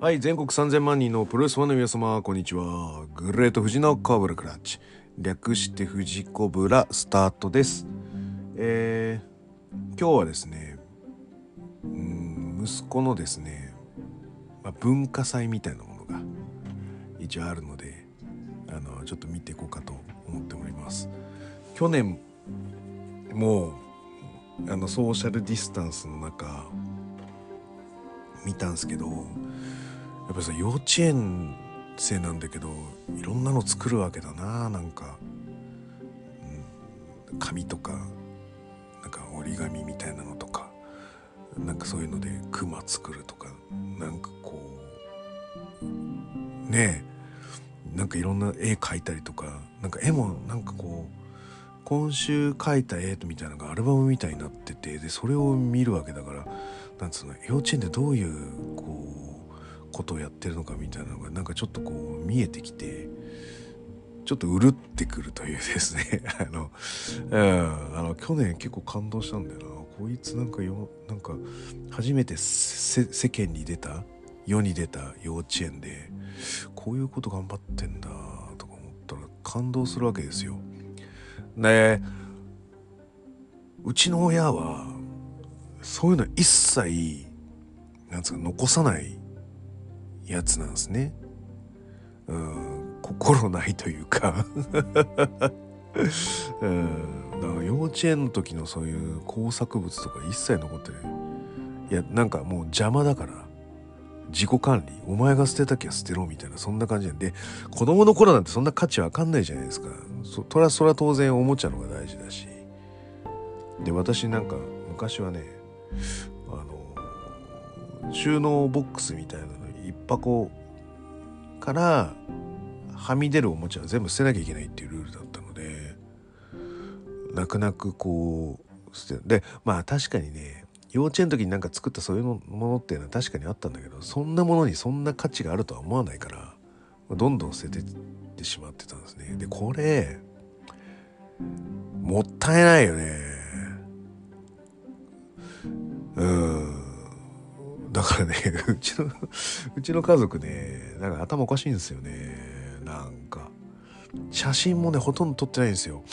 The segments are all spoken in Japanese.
はい、全国3000万人のプロレスファンの皆様、こんにちは。グレート富士のコブラクラッチ。略して富士コブラスタートです。えー、今日はですね、うん息子のですね、まあ、文化祭みたいなものが一応あるので、あの、ちょっと見ていこうかと思っております。去年、もう、あの、ソーシャルディスタンスの中、見たんですけど、やっぱりさ幼稚園生なんだけどいろんなの作るわけだな。なんか、うん、紙とかなんか折り紙みたいなのとかなんかそういうので熊作るとかなんかこうねえなんかいろんな絵描いたりとかなんか絵もなんかこう今週描いた絵みたいなのがアルバムみたいになっててでそれを見るわけだからなんつうの幼稚園でどういうこうことをやってるのかみたいなのがなんかちょっとこう見えてきてちょっとうるってくるというですね。あの、うん、あの去年結構感動したんだよな。こいつなんかよなんか初めて世間に出た世に出た幼稚園でこういうこと頑張ってんだとか思ったら感動するわけですよ。でうちの親はそういうの一切なんつうか残さないやつなんですね。うん心ないというか。うんだから幼稚園の時のそういう工作物とか一切残ってないいやなんかもう邪魔だから。自己管理お前が捨てたきゃ捨てろみたいなそんな感じなんで。子供の頃なんてそんな価値わかんないじゃないですか。そそれはそれは当然おもちゃのが大事だし。で私なんか昔はねあの収納ボックスみたいなの箱からはみ出るおもちゃは全部捨てなきゃいけないっていうルールだったので泣く泣くこう捨てでまあ確かにね幼稚園の時になんか作ったそういうものっていうのは確かにあったんだけどそんなものにそんな価値があるとは思わないからどんどん捨ててってしまってたんですね。でこれもったいないよね。うん。だからね うちのうちの家族ねなんか頭おかしいんですよね。なんか写真もねほとんど撮ってないんですよ。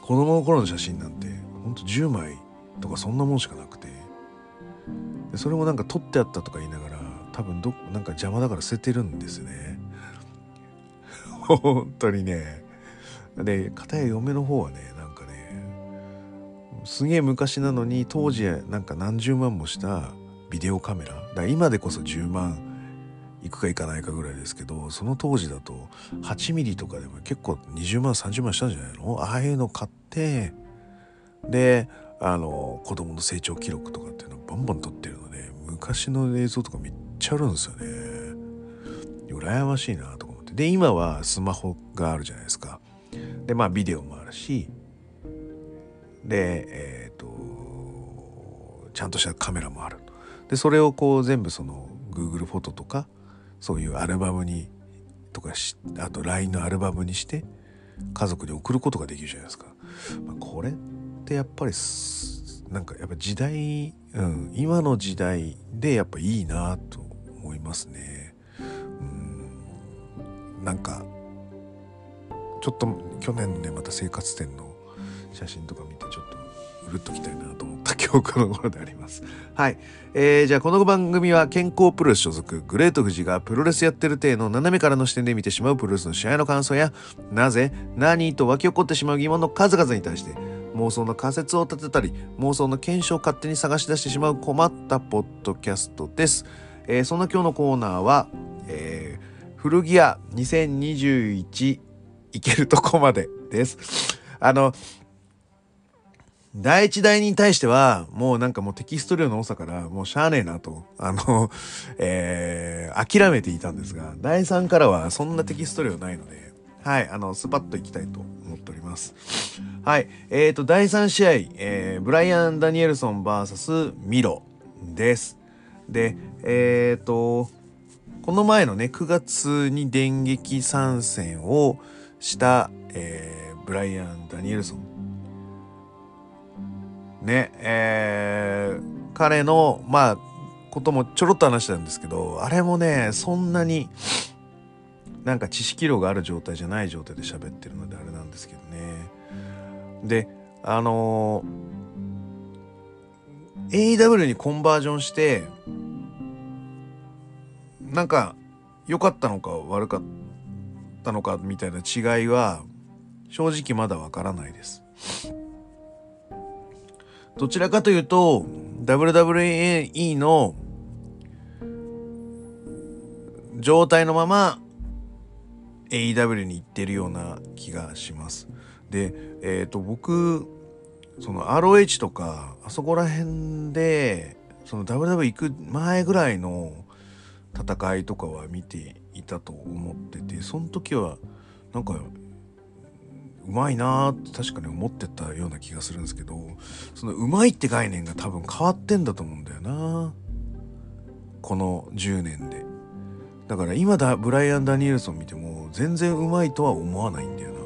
子供の頃の写真なんてほんと10枚とかそんなもんしかなくて。でそれもなんか撮ってあったとか言いながら多分どなんか邪魔だから捨ててるんですね。本当にね。で片や嫁の方はねすげえ昔なのに当時なんか何十万もしたビデオカメラ。だ今でこそ10万いくかいかないかぐらいですけどその当時だと8ミリとかでも結構20万30万したんじゃないの？ああいうの買ってであの子供の成長記録とかっていうのをバンバン撮ってるので昔の映像とかめっちゃあるんですよね。羨ましいなとか思って。で今はスマホがあるじゃないですか。でまあビデオもあるしでえっ、とちゃんとしたカメラもある。でそれをこう全部その Google フォトとかそういうアルバムにとかしあと LINE のアルバムにして家族に送ることができるじゃないですか、まあ、これってやっぱりなんかやっぱ時代、うん、今の時代でやっぱいいなと思いますね。うん。なんかちょっと去年のねまた生活展の写真とか見てちょっとうるっときたいなと思った今日この頃であります。はい。えー、じゃあこの番組は健康プロレス所属グレート富士がプロレスやってる体の斜めからの視点で見てしまうプロレスの試合の感想やなぜ何と湧き起こってしまう疑問の数々に対して妄想の仮説を立てたり妄想の検証を勝手に探し出してしまう困ったポッドキャストです。えー、そんな今日のコーナーは、えー、古着屋2021いけるとこまでです。あの、第一第二に対しては、もうなんかもうテキスト量の多さから、もうしゃあねえなと、あの、えー、諦めていたんですが、第三からはそんなテキスト量ないので、はい、あの、スパッといきたいと思っております。はい、えーと、第3試合、えー、ブライアン・ダニエルソン VS ミロです。で、えーと、この前のね、9月に電撃参戦をした、えー、ブライアン・ダニエルソン。ね、えー、彼の、まあ、こともちょろっと話したんですけどあれもねそんなになんか知識量がある状態じゃない状態で喋ってるのであれなんですけどねであのー、AEW にコンバージョンしてなんか良かったのか悪かったのかみたいな違いは正直まだわからないです。どちらかというと WWE の状態のまま AEW に行ってるような気がします。で、えっ、ー、と僕その ROH とかあそこら辺でその WW 行く前ぐらいの戦いとかは見ていたと思っててその時はなんかうまいなーって確かに思ってたような気がするんですけどそのうまいって概念が多分変わってんだと思うんだよな。この10年で。だから今だブライアン・ダニエルソン見ても全然うまいとは思わないんだよな。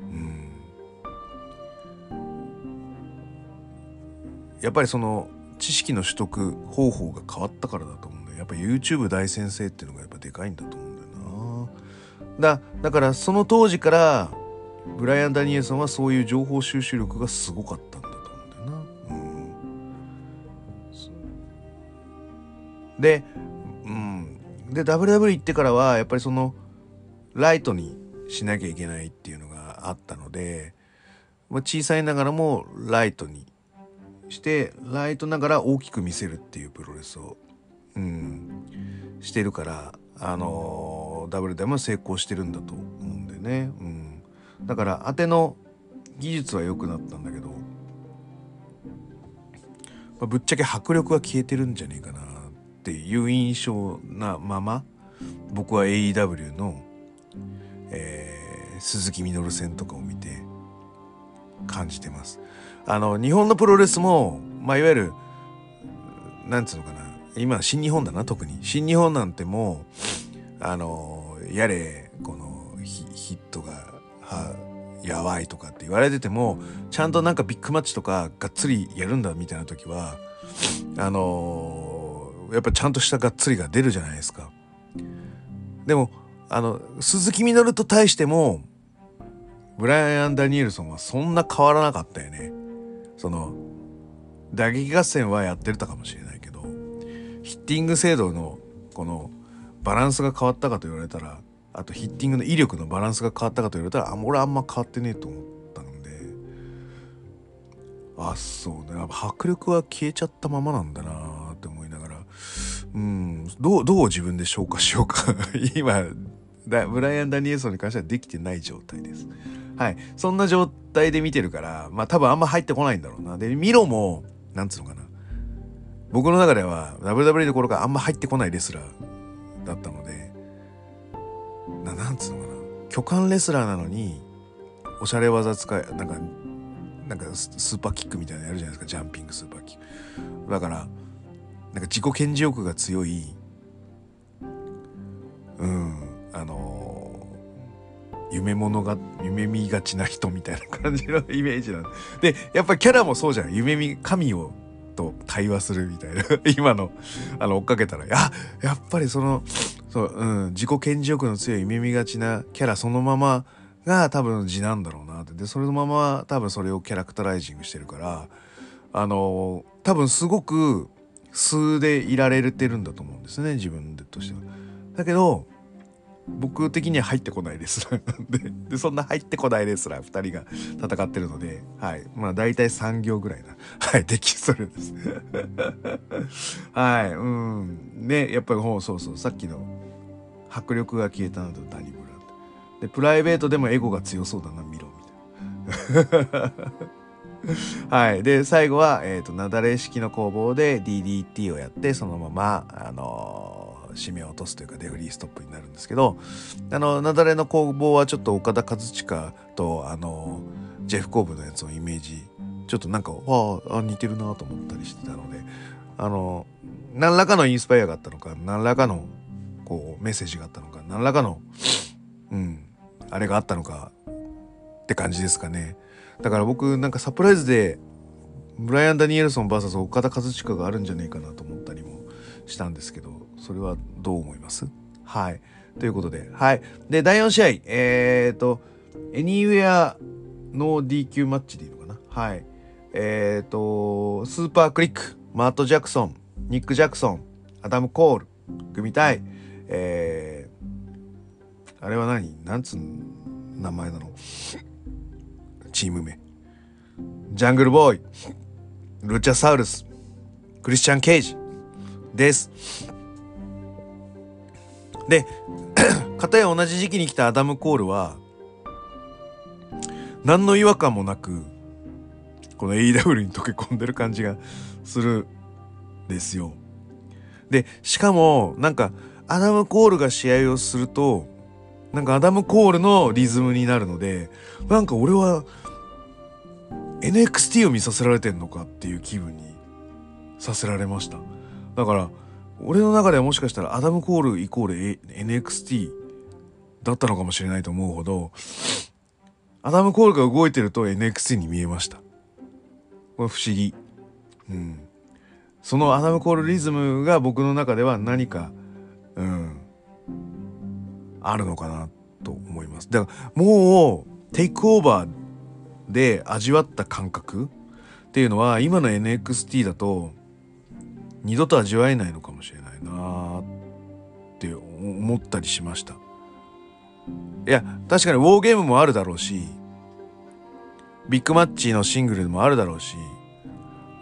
うん。やっぱりその知識の取得方法が変わったからだと思うんだよ。やっぱ YouTube 大先生っていうのがやっぱでかいんだと思うんだよな。だだからその当時からブライアン・ダニエルソンはそういう情報収集力がすごかったんだと思うんだよな。うん、で、うん、で WW 行ってからはやっぱりそのライトにしなきゃいけないっていうのがあったので、まあ、小さいながらもライトにしてライトながら大きく見せるっていうプロレスを、うん、してるからあのー、ダブルでも成功してるんだと思うんでね。うんだから当ての技術は良くなったんだけど、まあ、ぶっちゃけ迫力は消えてるんじゃねえかなっていう印象なまま僕は AEW の、えー、鈴木みのる戦とかを見て感じてます。あの日本のプロレスも、まあ、いわゆるなんつうのかな今新日本だな特に新日本なんてもうあのやれこのヒットがはやばいとかって言われててもちゃんとなんかビッグマッチとかがっつりやるんだみたいな時はあのー、やっぱちゃんとしたがっつりが出るじゃないですか。でもあの鈴木みのると対してもブライアン・ダニエルソンはそんな変わらなかったよね。その打撃合戦はやってたかもしれないけどヒッティング精度のこのバランスが変わったかと言われたらあとヒッティングの威力のバランスが変わったかと言われたらあ俺あんま変わってねえと思ったのであそうね迫力は消えちゃったままなんだなって思いながらうんどうどう自分で消化しようか 今だブライアン・ダニエルソンに関してはできてない状態です。はい。そんな状態で見てるから、まあ多分あんま入ってこないんだろうな。で、ミロも、なんつうのかな。僕の中では WWE どころかあんま入ってこないレスラーだったので、ななんつうのかな？巨漢レスラーなのにおしゃれ技使いなんかなんかスーパーキックみたいなのやるじゃないですか。ジャンピングスーパーキック。だからなんか自己顕示欲が強いうんあのー、夢物が夢見がちな人みたいな感じのイメージなんでやっぱキャラもそうじゃん夢見神をと対話するみたいな。今のあの追っかけたらややっぱりそのそう、うん、自己顕示欲の強い耳がちなキャラそのままが多分字なんだろうなってでそれのまま多分それをキャラクターライジングしてるからあの多分すごく素でいられてるんだと思うんですね自分としては。だけど僕的には入ってこないレスラーなんででそんな入ってこないレスラー2人が戦ってるので、はい。まあ大体3行ぐらいな、はい、できそれです。はい、うん。ね、やっぱりそうそう、さっきの迫力が消えたのとダニブランで、プライベートでもエゴが強そうだな、見ろ、みたいな。はい。で、最後は、えっ、ー、と、なだれ式の工房で DDT をやって、そのまま、あのー締めを落とすというかデフリーストップになるんですけどあの雪崩の工房はちょっと岡田和親とあのジェフ・コーブのやつをイメージちょっとなんかああ似てるなと思ったりしてたのであの何らかのインスパイアがあったのか何らかのこうメッセージがあったのか何らかのうんあれがあったのかって感じですかね。だから僕なんかサプライズでブライアン・ダニエルソン VS 岡田和親があるんじゃねえかなと思ったりもしたんですけどそれはどう思います？はい。ということではい。で第4試合えっ、ー、とエニウェアの DQ マッチでいいのかな？はい。えっ、ー、とスーパークリックマット・ジャクソンニック・ジャクソンアダム・コール組みたい。えー、あれは何？なんつう名前なの？チーム名。ジャングルボーイルチャサウルスクリスチャン・ケイジです。で 片や同じ時期に来たアダム・コールは何の違和感もなくこの AEW に溶け込んでる感じがするんですよ。でしかもなんかアダム・コールが試合をするとなんかアダム・コールのリズムになるのでなんか俺は NXT を見させられてんのかっていう気分にさせられました。だから俺の中ではもしかしたらアダム・コールイコール NXT だったのかもしれないと思うほどアダム・コールが動いてると NXT に見えました。これ不思議。うん。そのアダム・コールリズムが僕の中では何かうん。あるのかなと思います。だからもうテイクオーバーで味わった感覚っていうのは今の NXT だと二度と味わえないのかもしれないなって思ったりしましたいや確かにウォーゲームもあるだろうしビッグマッチのシングルもあるだろうし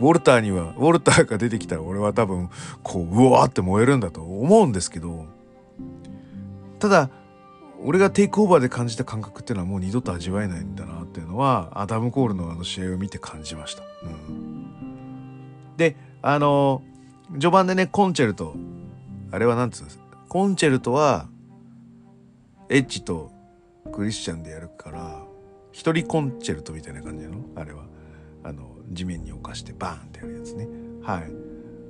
ウォルターにはウォルターが出てきたら俺は多分こううわーって燃えるんだと思うんですけどただ俺がテイクオーバーで感じた感覚っていうのはもう二度と味わえないんだなっていうのはアダム・コールのあの試合を見て感じました。うん、であの序盤でねコンチェルト。あれは何つうんですコンチェルトはエッジとクリスチャンでやるから一人コンチェルトみたいな感じなの？あれは。あの地面に置かしてバーンってやるやつね。はい。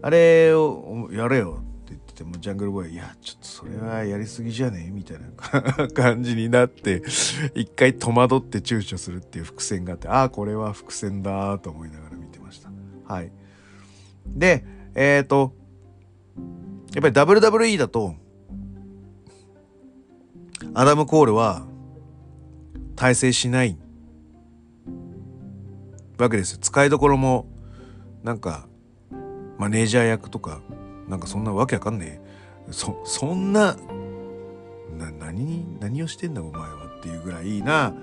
あれをやれよって言っててもジャングルボーイいやちょっとそれはやりすぎじゃね？えみたいな感じになって一回戸惑って躊躇するっていう伏線があってああこれは伏線だと思いながら見てました。はい。でえっ、ー、とやっぱり WWE だとアダム・コールは大成しない。わけですよ。使いどころもなんかマネージャー役とかなんかそんなわけわかんねえ。そそんなな何何をしてんだお前はっていうぐらいな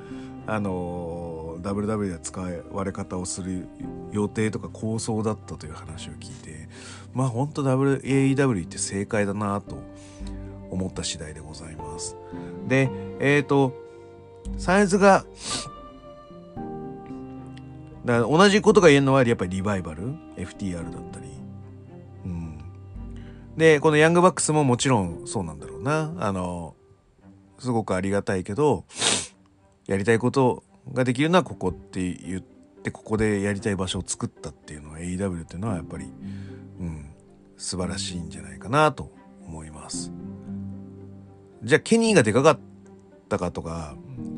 あの WW で使われ方をする予定とか構想だったという話を聞いてまあ本当 AEW って正解だなと思った次第でございます。でえっ、ー、とサイズがだ同じことが言えるのはやっぱりリバイバル FTR だったり、うん、でこのヤングバックスももちろんそうなんだろうな。あのすごくありがたいけどやりたいことができるのはここって言ってここでやりたい場所を作ったっていうのは AEW っていうのはやっぱり、うん、素晴らしいんじゃないかなと思います。じゃあケニーがでかかったかとか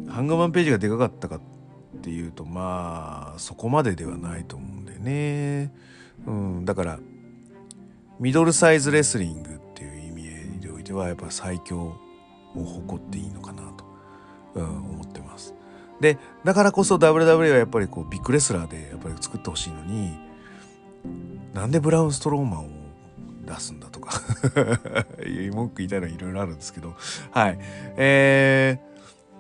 ハングマンページがでかかったかっていうとまあそこまでではないと思うんだよね。うん、だからミドルサイズレスリングっていう意味においてはやっぱ最強を誇っていいのかなと、うん、思ってます。でだからこそ WWE はやっぱりこうビッグレスラーでやっぱり作ってほしいのになんでブラウンストローマンを出すんだとか文句言いたいのはいろいろあるんですけどはい。え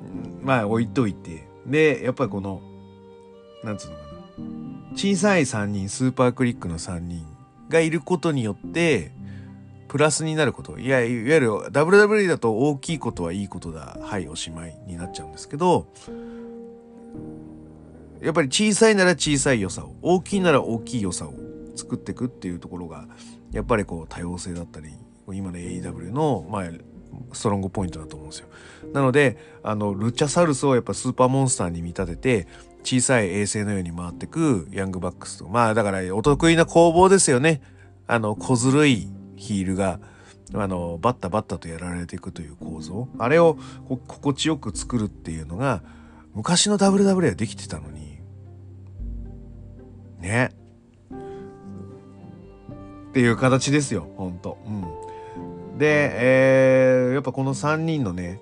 ー、まあ置いといてでやっぱりこのなんつうのかな小さい3人スーパークリックの3人がいることによってプラスになることいやいわゆる WWE だと大きいことはいいことだはいおしまいになっちゃうんですけどやっぱり小さいなら小さい良さを大きいなら大きい良さを作っていくっていうところがやっぱりこう多様性だったり今の AEW の、まあ、ストロングポイントだと思うんですよ。なのであのルチャサウルスをやっぱスーパーモンスターに見立てて小さい衛星のように回ってくヤングバックスとまあだからお得意な攻防ですよね。あの小ずるいヒールがあのバッタバッタとやられていくという構造あれを心地よく作るっていうのが昔の WW はできてたのにねっていう形ですよほんと。うん、で、えー、やっぱこの3人のね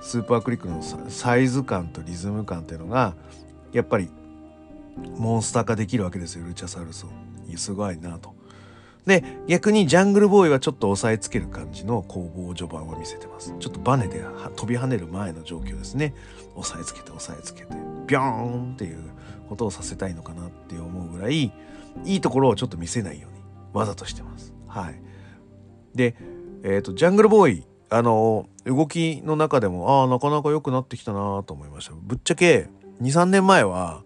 スーパークリックのサイズ感とリズム感っていうのがやっぱりモンスター化できるわけですよルチャサウルスを。すごいなと。で逆にジャングルボーイはちょっと押さえつける感じの攻防序盤を見せてますちょっとバネで飛び跳ねる前の状況ですね押さえつけて押さえつけてビョーンっていうことをさせたいのかなって思うぐらいいいところをちょっと見せないようにわざとしてます。はい。でえ、ー、とジャングルボーイあの動きの中でもああなかなか良くなってきたなと思いました。ぶっちゃけ23年前は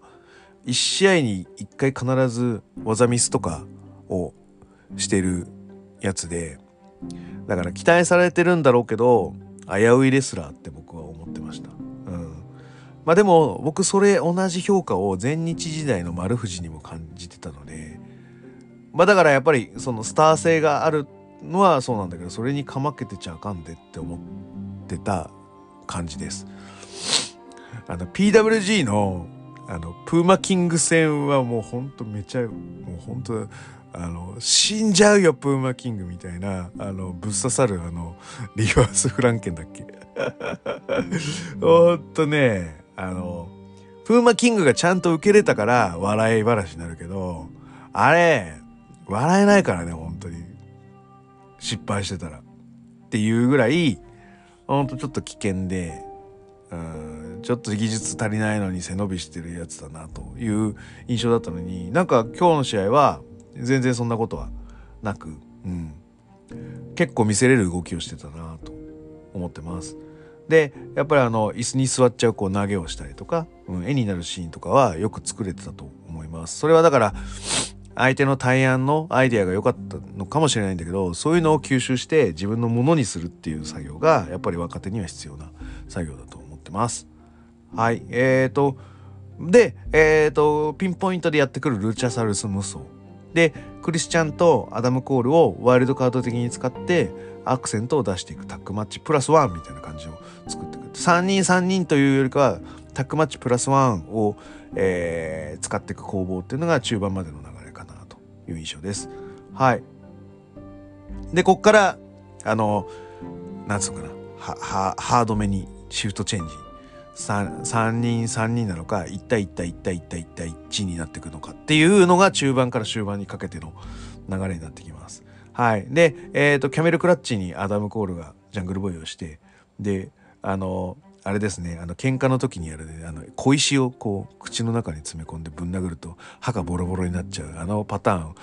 1試合に1回必ず技ミスとかをしてるやつでだから期待されてるんだろうけど危ういレスラーって僕は思ってました。まあでも僕それ同じ評価を全日時代の丸藤にも感じてたのでまあだからやっぱりそのスター性があるのはそうなんだけどそれにかまけてちゃあかんでって思ってた感じです。あの PWG のあのプーマキング戦はもうほんとめちゃもうほんとあの死んじゃうよプーマキングみたいなあのぶっ刺さるあのリバースフランケンだっけ？ほんとねあのプーマキングがちゃんと受けれたから笑い話になるけどあれ笑えないからね本当に。失敗してたら。っていうぐらいほんとちょっと危険でうんちょっと技術足りないのに背伸びしてるやつだなという印象だったのになんか今日の試合は全然そんなことはなく、うん、結構見せれる動きをしてたなと思ってます。でやっぱりあの椅子に座っちゃうこう投げをしたりとか、うん、絵になるシーンとかはよく作れてたと思います。それはだから相手の対案のアイデアが良かったのかもしれないんだけどそういうのを吸収して自分のものにするっていう作業がやっぱり若手には必要な作業だと思ってます。はいえーとでえーとピンポイントでやってくるルチャサルス無双でクリスチャンとアダム・コールをワイルドカード的に使ってアクセントを出していくタッグマッチプラスワンみたいな感じを作っていく3人3人というよりかはタッグマッチプラスワンを、えー、使っていく攻防っていうのが中盤までの流れかなという印象です。はい。でこっからあのなんつうかなハードめにシフトチェンジ 3, 3人3人なのか1対1対1対1対1対1になっていくのかっていうのが中盤から終盤にかけての流れになってきます。はい。で、えっ、ー、と、キャメルクラッチにアダム・コールがジャングルボーイをして、で、あの、あれですね、あの、喧嘩の時にやるね、あの、小石をこう、口の中に詰め込んでぶん殴ると歯がボロボロになっちゃう、あのパターン、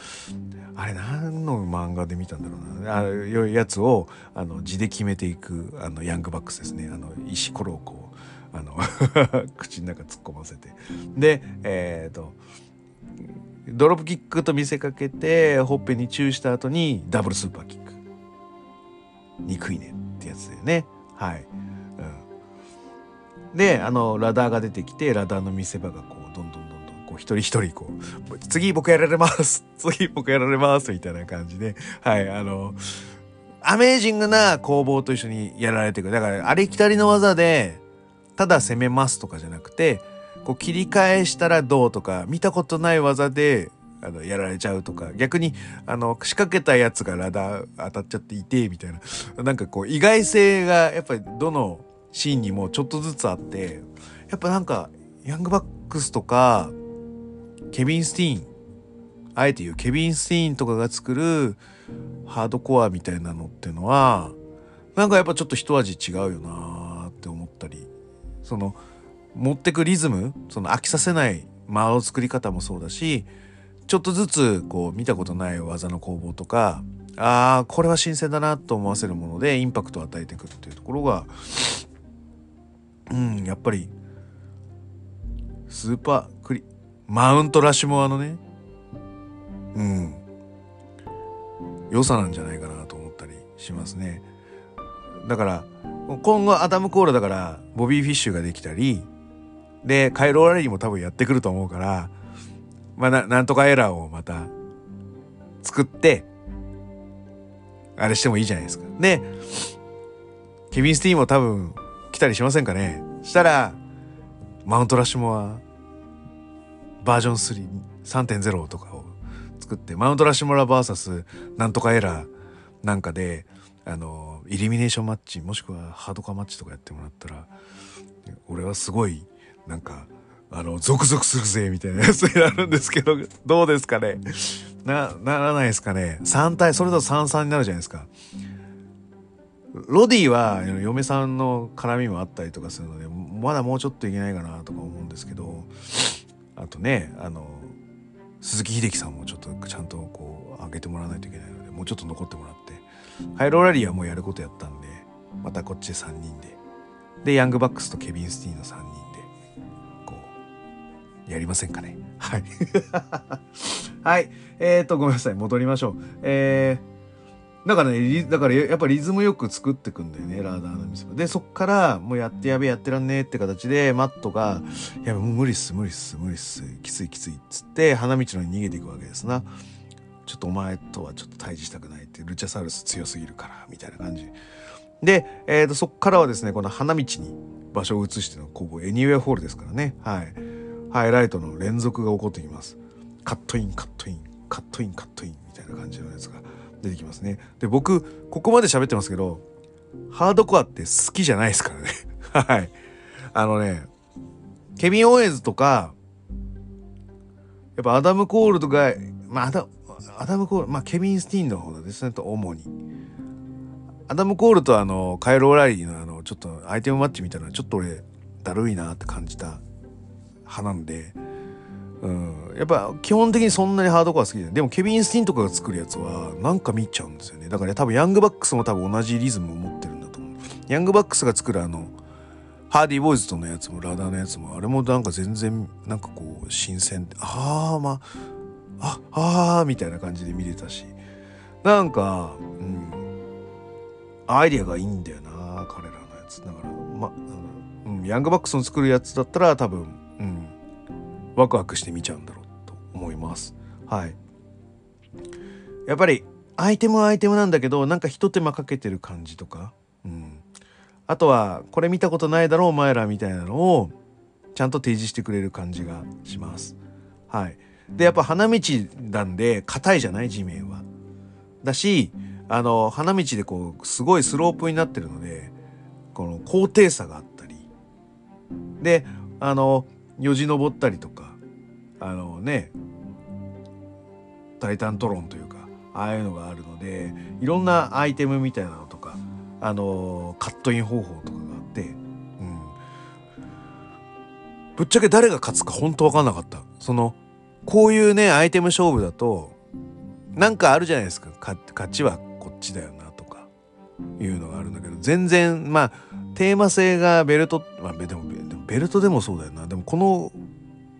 あれ何の漫画で見たんだろうな、あいうやつを、あの、字で決めていく、あの、ヤングバックスですね、あの、石ころをこう、あの 口の中突っ込ませて。でえっ、ー、とドロップキックと見せかけてほっぺにチューした後にダブルスーパーキック。憎いねってやつだよね。はい、うん、であのラダーが出てきてラダーの見せ場がこうどんどんどんどんこう一人一人こう次僕やられます。次僕やられますみたいな感じで。はい。あのアメージングな攻防と一緒にやられていくだからありきたりの技でただ攻めますとかじゃなくてこう切り返したらどうとか見たことない技であのやられちゃうとか逆にあの仕掛けたやつがラダー当たっちゃっていてみたいな。なんかこう意外性がやっぱりどのシーンにもちょっとずつあってやっぱなんかヤングバックスとかケビン・スティーンあえて言うケビン・スティーンとかが作るハードコアみたいなのっていうのはなんかやっぱちょっと一味違うよなって思ったりその持ってくリズムその飽きさせない間の作り方もそうだしちょっとずつこう見たことない技の攻防とかああこれは新鮮だなと思わせるものでインパクトを与えていくっていうところがうんやっぱりスーパークリマウントラシュモアのねうん良さなんじゃないかなと思ったりしますね。だから今後アダム・コールだからボビー・フィッシュができたりでカイル・オライリーも多分やってくると思うからまあななんとかエラーをまた作ってあれしてもいいじゃないですか。でケビン・スティーンも多分来たりしませんかねしたらマウントラッシュモアバージョン3 3.0とかを作ってマウントラッシュモラ VS なんとかエラーなんかであのイルミネーションマッチもしくはハードカーマッチとかやってもらったら俺はすごいなんかあのゾクゾクするぜみたいなやつになるんですけどどうですかね？なならないですかね？3対それだと33になるじゃないですか。ロディは嫁さんの絡みもあったりとかするのでまだもうちょっといけないかなとか思うんですけどあとねあの鈴木秀樹さんもちょっとちゃんとこう上げてもらわないといけないのでもうちょっと残ってもらってハイローラリーはもうやることやったんでまたこっちで3人で。でヤングバックスとケビン・スティーンの3やりませんかね？はい はいえーとごめんなさい戻りましょうえーだからね、だからやっぱリズムよく作ってくんだよね、ラーダーのミスで、そっからもうやってやべえやってらんねえって形で、マットが、いやもう無理っす、無理っす、無理っす、きついきついっつって、花道のに逃げていくわけですな。ちょっとお前とはちょっと対峙したくないって、ルチャサウルス強すぎるから、みたいな感じ。で、えー、とそっからはですね、この花道に場所を移しての、ここ、エニウェアホールですからね。はい。ハイライトの連続が起こってきます。カットイン、カットイン、カットイン、カットイン、みたいな感じのやつが。出てきますね。で、僕、ここまで喋ってますけど、ハードコアって好きじゃないですからね。はい。あのね、ケビン・オーエンズとか、やっぱアダム・コールとか、まあアダ、アダム・コール、まあケビン・スティーンの方ですね、と主に。アダム・コールとあの、カイル・オライリーのあの、ちょっとアイテムマッチみたいなちょっと俺、だるいなって感じた派なんで、うん、やっぱ基本的にそんなにハードコア好きじゃない。でもケビン・スティーンとかが作るやつはなんか見ちゃうんですよね。だから、多分ヤングバックスも多分同じリズムを持ってるんだと思う。ヤングバックスが作るあのハーディーボーイズとのやつもラダーのやつもあれもなんか全然なんかこう新鮮ああまあああーみたいな感じで見れたし。なんかうん。アイディアがいいんだよな彼らのやつ。だからまあうん、ヤングバックスの作るやつだったら多分ワクワクして見ちゃうんだろうと思います。はい。やっぱりアイテムはアイテムなんだけどなんか一手間かけてる感じとか、うん、あとはこれ見たことないだろうお前らみたいなのをちゃんと提示してくれる感じがします。はい。でやっぱ花道なんで硬いじゃない？地面は。だしあの花道でこうすごいスロープになってるのでこの高低差があったりであのよじ登ったりとかあのねタイタントロンというかああいうのがあるのでいろんなアイテムみたいなのとかあのカットイン方法とかがあって、うん、ぶっちゃけ誰が勝つか本当分かんなかった。そのこういうねアイテム勝負だとなんかあるじゃないですか。勝ちはこっちだよなとかいうのがあるんだけど全然まあテーマ性がベルト、まあ、でもベルトでもそうだよな。でもこの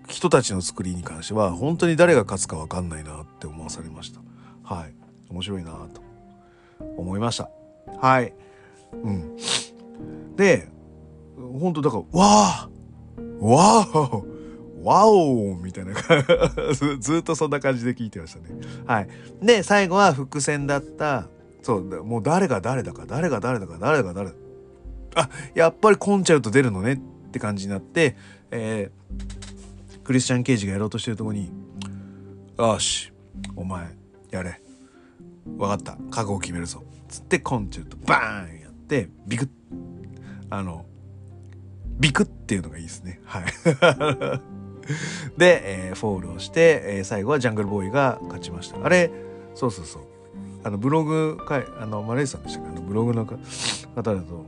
人たちの作りに関しては本当に誰が勝つか分かんないなって思わされました。はい。面白いなと思いました。はい。うん。で本当だからわあわおわおみたいなずっとそんな感じで聞いてましたねはいで最後は伏線だったそうもう誰が誰だか誰が誰だか誰が誰だあやっぱりコンチャルト出るのねって感じになって、えー、クリスチャン・ケイジがやろうとしてるとこに「よしお前やれ。分かった。覚悟を決めるぞ」つってコンチェルトバーンやってビクッ。あのビクッっていうのがいいですね。はい。で、えー、フォールをして、えー、最後はジャングルボーイが勝ちました。あれそうそうそう。あのブログかいあのマレーさんでしたかあのブログの方だと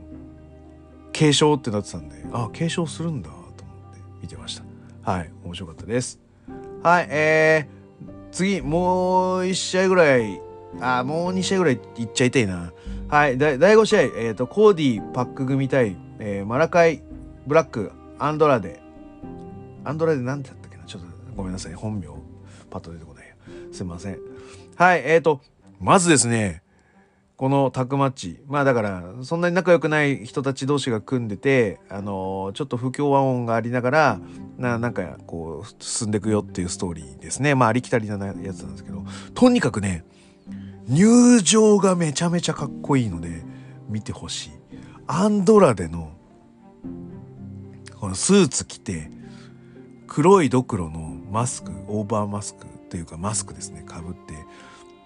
継承ってなってたんであ継承するんだと思って見てました。はい面白かったです。はいえー、次もう1試合ぐらいあもう2試合ぐらいいっちゃいたいな。はい第5試合、えーと、コーディパック組対、えー、マラカイブラックアンドラデアンドラデなんてやったっけな？ちょっとごめんなさい本名パッと出てこない。すいません。はいえーとまずですねこのタッグマッチ。まあだからそんなに仲良くない人たち同士が組んでてあのちょっと不協和音がありながらななんかこう進んでいくよっていうストーリーですね。まあありきたりなやつなんですけど。とにかくね入場がめちゃめちゃかっこいいので見てほしい。アンドラデのこのスーツ着て黒いドクロのマスクオーバーマスクというかマスクですね。かぶって、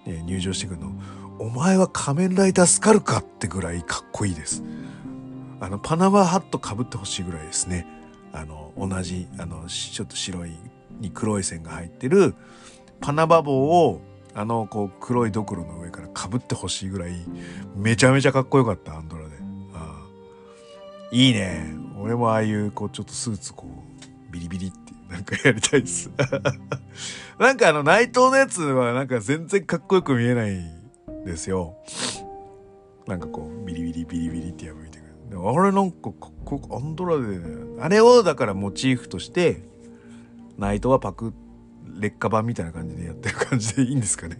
え入場してくるの。お前は仮面ライダースカルかってぐらいかっこいいです。あのパナマハットかぶってほしいぐらいですね。あの同じあのちょっと白いに黒い線が入ってるパナバ帽をあのこう黒いドクロの上からかぶってほしいぐらいめちゃめちゃかっこよかったアンドラで。あいいね。俺もああいうこうちょっとスーツこうビリビリってなんかやりたいです。なんかあの内藤のやつはなんか全然かっこよく見えないですよ。なんかこうビリビリビリビリってやぶいてくる。あれなんかかっこよくアンドラで、ね、あれをだからモチーフとしてナイトはパク劣化版みたいな感じでやってる感じでいいんですかね。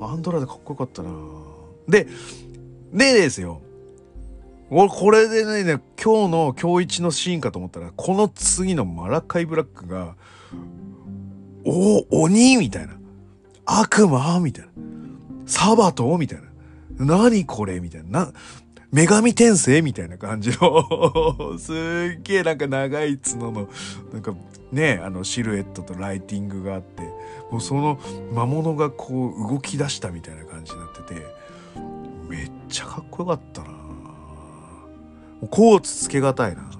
アンドラでかっこよかったな。ででですよ。俺これでね今日の今日一のシーンかと思ったらこの次のマラカイブラックが「お鬼!」みたいな「悪魔!」みたいな「サバト?」みたいな「何これ?」みたいな。女神転生？みたいな感じの。すっげえなんか長い角のなんかねあのシルエットとライティングがあって。もうその魔物がこう動き出したみたいな感じになってて。めっちゃかっこよかったな。コーツつけがたいな。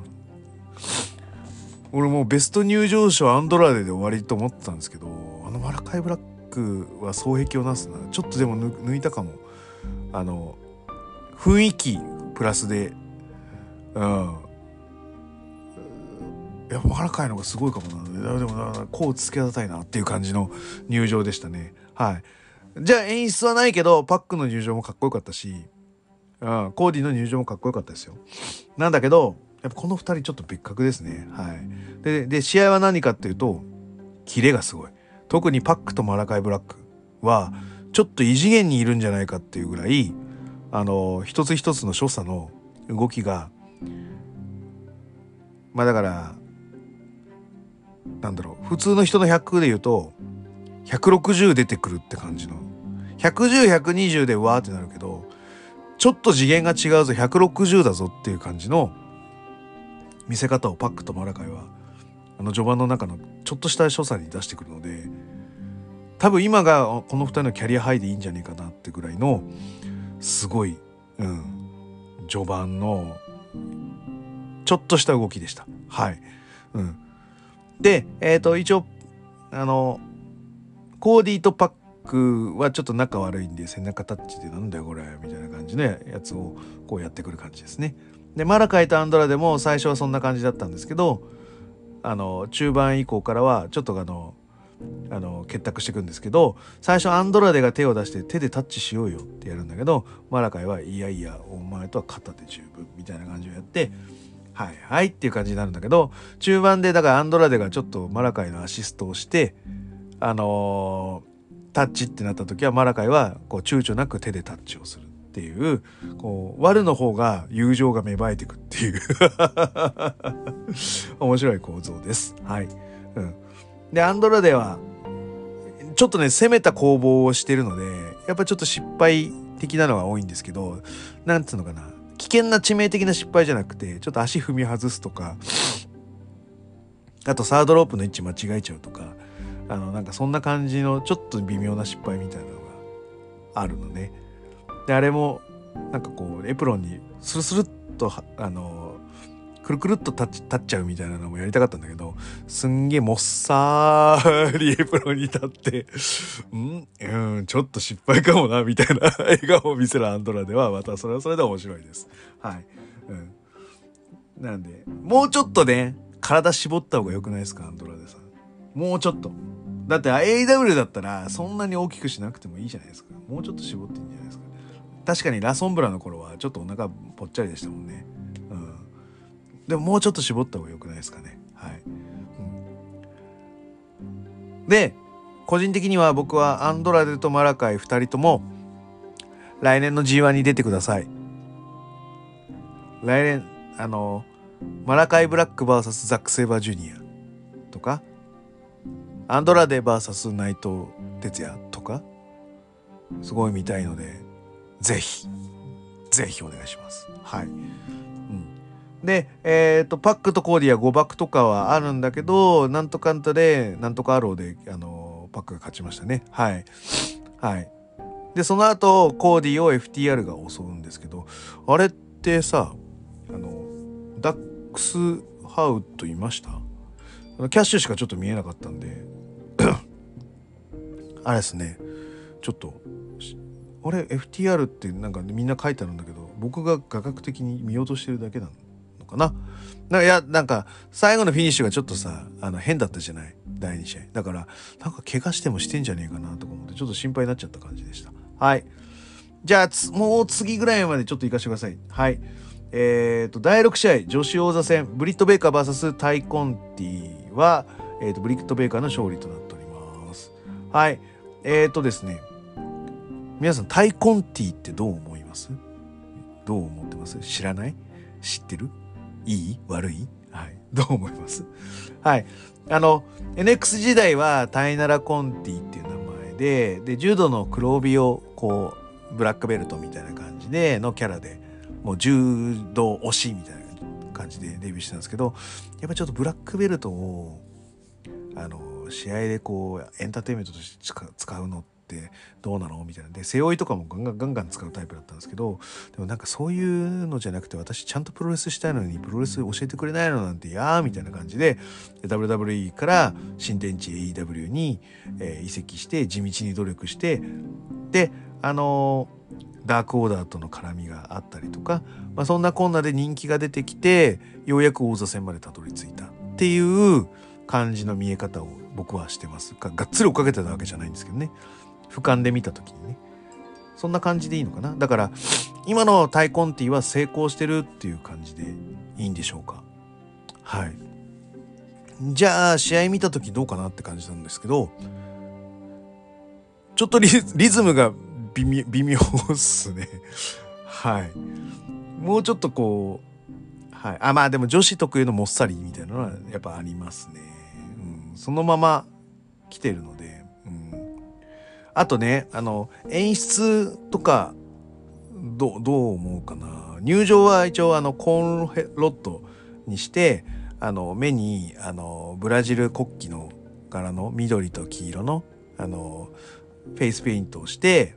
俺もうベスト入場賞アンドラデで終わりと思ってたんですけどあのマラカイブラックは双璧をなすな。ちょっとでも抜いたかも。あの雰囲気プラスで。うん。やっぱマラカイのがすごいかもな。でもこうつけがたいなっていう感じの入場でしたね。はい。じゃあ演出はないけどパックの入場もかっこよかったし。うん、コーディの入場もかっこよかったですよ。なんだけど、やっぱこの2人ちょっと別格ですね。はい。で、で試合は何かっていうと、キレがすごい。特にパックとマラカイ・ブラックは、ちょっと異次元にいるんじゃないかっていうぐらい、あの、一つ一つの所作の動きが、まあだから、なんだろう、普通の人の100で言うと、160出てくるって感じの。110、120でわーってなるけど、ちょっと次元が違うぞ160だぞっていう感じの見せ方をパックとマラカイはあの序盤の中のちょっとした所作に出してくるので多分今がこの2人のキャリアハイでいいんじゃねえかなってぐらいのすごい、うん、序盤のちょっとした動きでした。はい。うん、で、えっ、ー、と一応あのコーディーとパックはちょっと仲悪いんで背中タッチでなんだよこれみたいな感じのやつをこうやってくる感じですね。でマラカイとアンドラでも最初はそんな感じだったんですけどあの中盤以降からはちょっとあのあの結託していくんですけど最初アンドラデが手を出して手でタッチしようよってやるんだけどマラカイはいやいやお前とは肩で十分みたいな感じをやってはいはいっていう感じになるんだけど中盤でだからアンドラデがちょっとマラカイのアシストをしてあのータッチってなった時はマラカイはこう躊躇なく手でタッチをする。っていうこう悪の方が友情が芽生えてくっていう 面白い構造です。はい。うん、でアンドラデはちょっとね攻めた攻防をしてるのでやっぱちょっと失敗的なのが多いんですけどなんつうのかな危険な致命的な失敗じゃなくてちょっと足踏み外すとかあとサードロープの位置間違えちゃうとかあのなんかそんな感じのちょっと微妙な失敗みたいなのがあるのね。であれもなんかこうエプロンにスルスルっとあのくるくるっと立っちゃうみたいなのもやりたかったんだけどすんげえもっさーりエプロンに立ってん？うんちょっと失敗かもなみたいな 笑顔を見せるアンドラではまたそれはそれで面白いです。はい、うん、なんでもうちょっとね体絞った方が良くないですかアンドラでさ。もうちょっと。だって AW だったらそんなに大きくしなくてもいいじゃないですか。もうちょっと絞っていいんじゃないですか。確かにラソンブラの頃はちょっとお腹ぽっちゃりでしたもんね。うん。でももうちょっと絞った方が良くないですかね。はい。で、個人的には僕はアンドラデとマラカイ2人とも来年の G1 に出てください。来年、あの、マラカイブラック VS ザック・セイバージュニアとか、アンドラデ VS 内藤哲也とかすごい見たいのでぜひ。ぜひお願いします。はい、うん、でえっ、ー、とパックとコーディは誤爆とかはあるんだけどなんとかんとでなんとかアローであのパックが勝ちましたね。はい。はい。でその後コーディを FTR が襲うんですけどあれってさあのダックスハウといました？キャッシュしかちょっと見えなかったんで あれですね。ちょっとあれ FTR ってなんかみんな書いてあるんだけど僕が画角的に見落としてるだけなのかな？なんかいやなんか最後のフィニッシュがちょっとさあの変だったじゃない？第2試合。だからなんか怪我してもしてんじゃねえかなとか思ってちょっと心配になっちゃった感じでした。はい。じゃあもう次ぐらいまでちょっと行かせてください。はい。えーと、第6試合女子王座戦ブリット・ベイカー VS タイコンティは、えーと、ブリット・ベイカーの勝利となっております。はい。えーとですね皆さんタイコンティってどう思います？どう思ってます？知らない？知ってる？いい？悪い？はい。どう思います？はい。あの、NX 時代はタイナラコンティっていう名前で、で、柔道の黒帯をこう、ブラックベルトみたいな感じでのキャラでもう柔道推しみたいな感じでデビューしたんですけどやっぱちょっとブラックベルトをあの試合でこうエンターテインメントとして使うのってどうなの？みたいな。で背負いとかもガンガンガンガン使うタイプだったんですけどでもなんかそういうのじゃなくて私ちゃんとプロレスしたいのにプロレス教えてくれないのなんてやーみたいな感じで WWE から新天地 AEW に、えー、移籍して地道に努力してであのーダークオーダーとの絡みがあったりとか、まあ、そんなこんなで人気が出てきてようやく王座戦までたどり着いたっていう感じの見え方を僕はしてます。ががっつり追っかけてたわけじゃないんですけどね。俯瞰で見た時にね。そんな感じでいいのかな？だから今のタイコンティは成功してるっていう感じでいいんでしょうか？はい。じゃあ試合見た時どうかなって感じなんですけどちょっとリズムが微妙微妙っすね。はい。もうちょっとこうはい。あまあでも女子特有のもっさりみたいなのはやっぱありますね、うん、そのまま来てるので、あとねあの演出とかどどう思うかな入場は一応あのコーンロッドにしてあの目にあのブラジル国旗の柄の緑と黄色のあのフェイスペイントをして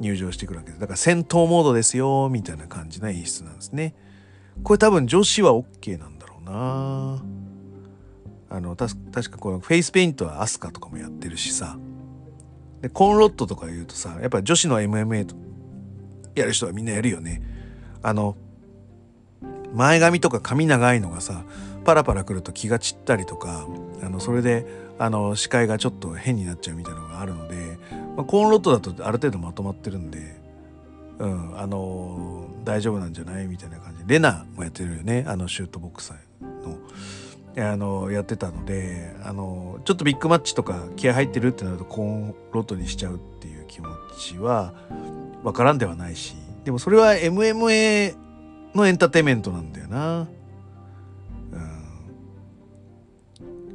入場してくるわけです。だから戦闘モードですよ、みたいな感じな演出なんですね。これ多分女子は OK なんだろうなあの、た確かこのフェイスペイントはアスカとかもやってるしさ。で、コンロットとか言うとさ、やっぱ女子の MMA とやる人はみんなやるよね。あの、前髪とか髪長いのがさ、パラパラくると気が散ったりとか、あの、それで、あの、視界がちょっと変になっちゃうみたいなのがあるので、まあ、コーンロットだとある程度まとまってるんで、うん、あのー、大丈夫なんじゃないみたいな感じでレナもやってるよねあのシュートボックサーの。あのやってたのであのちょっとビッグマッチとか気合入ってるってなるとコーンロットにしちゃうっていう気持ちは分からんではないしでもそれは MMA のエンターテインメントなんだよな。うん、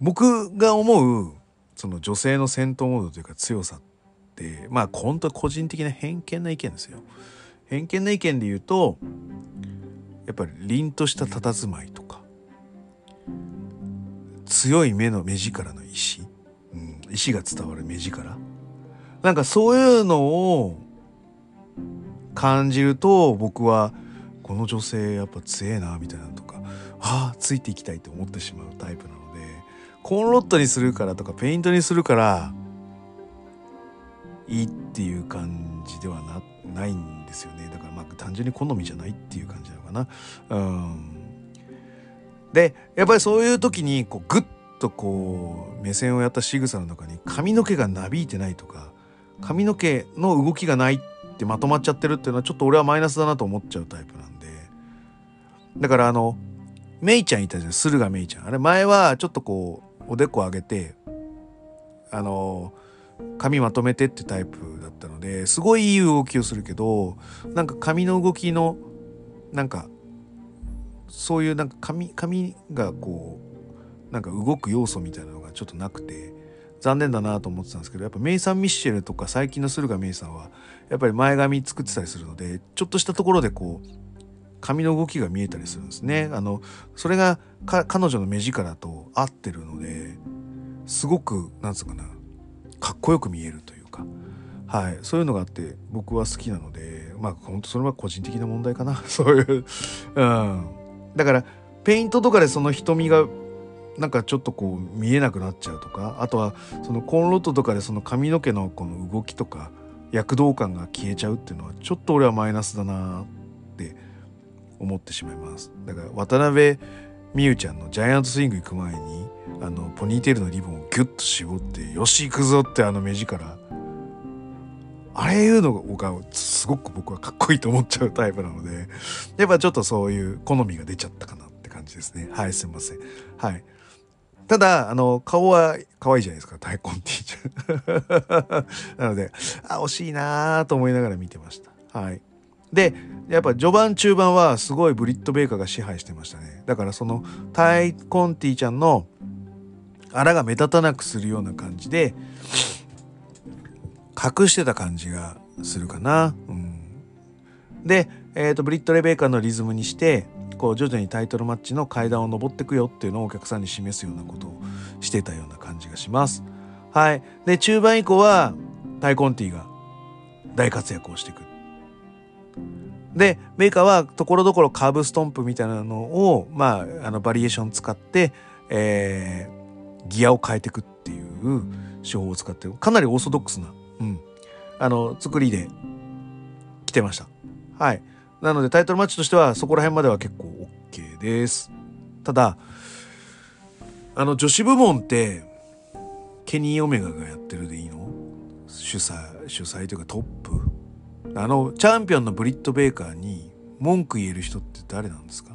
僕が思うその女性の戦闘モードというか強さってまあ本当個人的な偏見な意見ですよ。偏見な意見で言うとやっぱり凛とした佇まいとか強い目の目力の石、うん、石が伝わる目力。なんかそういうのを感じると僕はこの女性やっぱ強えなみたいなのとかああついていきたいと思ってしまうタイプなのでコンロットにするからとかペイントにするからいいっていう感じではなないんですよね。だからまあ単純に好みじゃないっていう感じなのかな。うん。でやっぱりそういう時にこうグッとこう目線をやった仕草の中に髪の毛がなびいてないとか髪の毛の動きがないってまとまっちゃってるっていうのはちょっと俺はマイナスだなと思っちゃうタイプなんで。だからあのメイちゃんいたじゃん。駿河メイちゃん。あれ前はちょっとこうおでこ上げてあの髪まとめてってタイプだったのですごいいい動きをするけどなんか髪の動きのなんかそういうなんか髪髪がこうなんか動く要素みたいなのがちょっとなくて残念だなと思ってたんですけどやっぱメイサン・ミッシェルとか最近の駿河メイさんはやっぱり前髪作ってたりするのでちょっとしたところでこう髪の動きが見えたりするんですね。あのそれが彼女の目力と合ってるのですごくなんつうかなかっこよく見えるというか、はい、そういうのがあって僕は好きなのでまあ本当それは個人的な問題かな。そういう、うん、だからペイントとかでその瞳がなんかちょっとこう見えなくなっちゃうとかあとはそのコンロットとかでその髪の毛のこの動きとか躍動感が消えちゃうっていうのはちょっと俺はマイナスだなって思ってしまいます。だから渡辺美優ちゃんのジャイアントスイング行く前にあのポニーテールのリボンをギュッと絞って「よし行くぞ」ってあの目力あれいうのがすごく僕はかっこいいと思っちゃうタイプなのでやっぱちょっとそういう好みが出ちゃったかなって感じですねはいすいませんはいただ、あの、顔は可愛いじゃないですか、大根ティーチャー。なので、あ、惜しいなと思いながら見てました。はい。で、やっぱ序盤中盤はすごいブリッド・ベイカーが支配してましたね。だからその、タイコンティちゃんのあらが目立たなくするような感じで、隠してた感じがするかな。うん、で、えっ、ー、と、ブリッド・レベーカーのリズムにして、こう徐々にタイトルマッチの階段を上っていくよっていうのをお客さんに示すようなことをしてたような感じがします。はい。で、中盤以降はタイコンティが大活躍をしていく。で、メーカーはところどころカーブストンプみたいなのを、まあ、あのバリエーション使って、えー、ギアを変えていくっていう手法を使ってかなりオーソドックスな、うん、あの作りで来てました。はい。なのでタイトルマッチとしてはそこら辺までは結構 OK です。ただ、あの女子部門ってケニー・オメガがやってるでいいの？主催、主催というかトップ？あのチャンピオンのブリット・ベイカーに文句言える人って誰なんですか？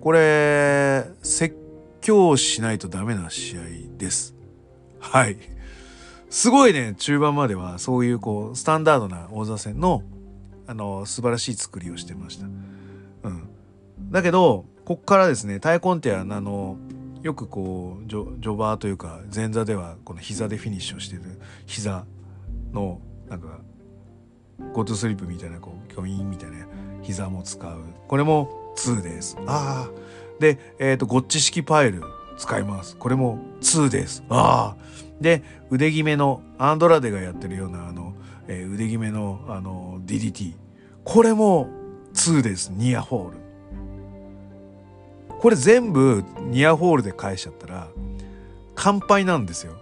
これ、説教しないとダメな試合です。はい。すごいね、中盤まではそういうこう、スタンダードな王座戦のあの素晴らしい作りをしてました。うん、だけどこっからですねタイコンテはあのよくこうジョジョバーというか前座ではこの膝でフィニッシュをしてる膝のなんかゴートスリップみたいなこう巨ンみたいな膝も使うこれも2です。ああで、えーと、ゴッチ式パイル使います。これも2です。ああで腕決めのアンドラデがやってるようなあのえー、腕決めのあの DDT これも2ですニアホール。これ全部ニアフォールで返しちゃったら完敗なんですよ。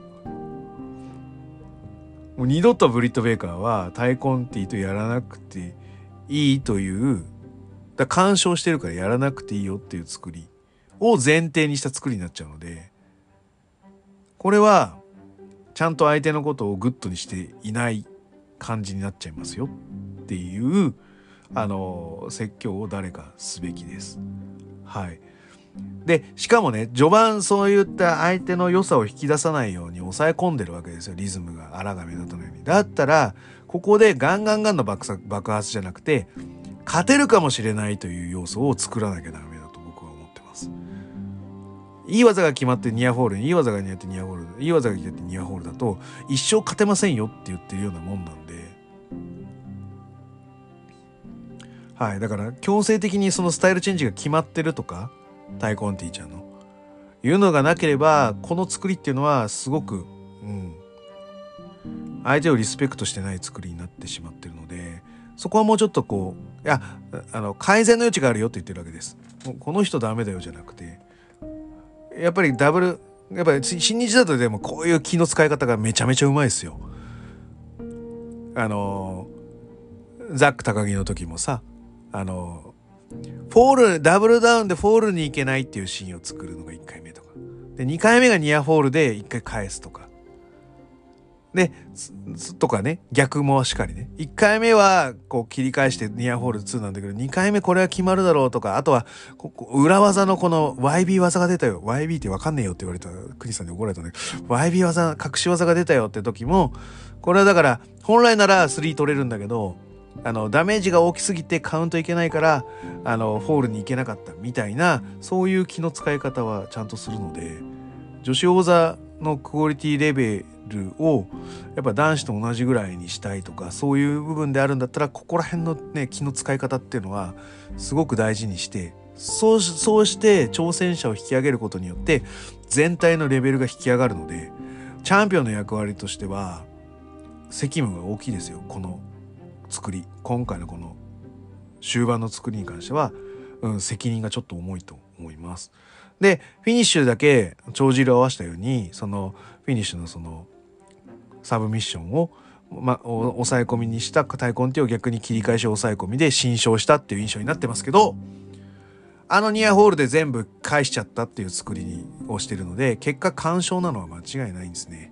もう二度とブリット・ベイカーはタイコンティとやらなくていいというだ完勝してるからやらなくていいよっていう作りを前提にした作りになっちゃうのでこれはちゃんと相手のことをグッドにしていない感じになっちゃいますよっていうあの説教を誰かすべきです。はい。でしかもね序盤そういった相手の良さを引き出さないように抑え込んでるわけですよリズムが荒が目立たないように。だったらここでガンガンガンの爆爆発じゃなくて勝てるかもしれないという要素を作らなきゃダメだと僕は思ってます。いい技が決まってニアホールにいい技が似合ってニアホールいい技が似合ってニアホールだと一生勝てませんよって言ってるようなもんなんではい、だから強制的にそのスタイルチェンジが決まってるとかタイコンティちゃんのいうのがなければこの作りっていうのはすごく、うん、相手をリスペクトしてない作りになってしまってるのでそこはもうちょっとこういやあの改善の余地があるよって言ってるわけです。この人ダメだよじゃなくてやっぱりダブルやっぱり新日だとでもこういう気の使い方がめちゃめちゃうまいですよ。あのザック鷹木の時もさあのフォールダブルダウンでフォールに行けないっていうシーンを作るのが1回目とかで2回目がニアフォールで1回返すとかでとかね逆もしっかりね。1回目はこう切り返してニアフォール2なんだけど2回目これは決まるだろうとかあとはこ裏技のこの YB 技が出たよ。YB って分かんねえよって言われたクリスさんに怒られたんだけど YB 技隠し技が出たよって時もこれはだから本来なら3取れるんだけどあのダメージが大きすぎてカウントいけないからあのフォールに行けなかったみたいなそういう気の使い方はちゃんとするので女子王座のクオリティレベルルをやっぱ男子と同じぐらいにしたいとかそういう部分であるんだったらここら辺のね気の使い方っていうのはすごく大事にしてそうそうして挑戦者を引き上げることによって全体のレベルが引き上がるのでチャンピオンの役割としては責務が大きいですよこの作り今回のこの終盤の作りに関しては、うん、責任がちょっと重いと思います。でフィニッシュだけ帳尻を合わせたようにそのフィニッシュのそのサブミッションを、ま、抑え込みにした太鼓ンテを逆に切り返し抑え込みで新勝したっていう印象になってますけどあのニアホールで全部返しちゃったっていう作りにをしてるので結果干渉なのは間違いないんですね。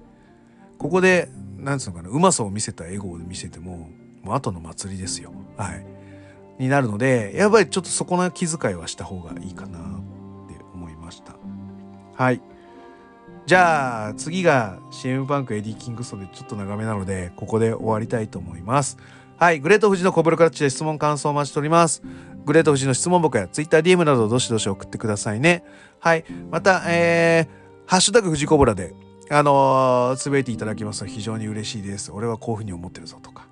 ここでなんつうのかなうまさを見せたエゴを見せてももう後の祭りですよ。はい。になるのでやっぱりちょっとそこの気遣いはした方がいいかなって思いました。はい。じゃあ次が CM バンクエディ・キングストンでちょっと長めなのでここで終わりたいと思います。はい。グレート富士のコブルクラッチで質問感想を待ちしております。グレート富士の質問箱や TwitterDM などどしどし送ってくださいね。はい。また、えー、ハッシュタグ富士コブラで、あのー、つぶやいていただきますと非常に嬉しいです。俺はこういうふうに思ってるぞとか。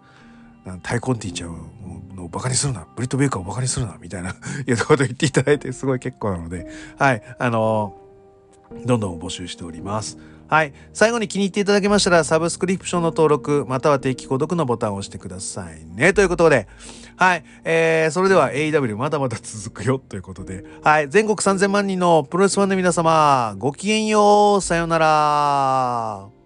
タイコンティちゃんをバカにするな。ブリット・ベイカーをバカにするな。みたいな、いうこと言っていただいてすごい結構なので、はい。あのー、どんどん募集しております。はい。最後に気に入っていただけましたら、サブスクリプションの登録、または定期購読のボタンを押してくださいね。ということで、はい。えー、それでは AEW まだまだ続くよということで、はい。全国3000万人のプロレスファンの皆様、ごきげんよう。さようなら。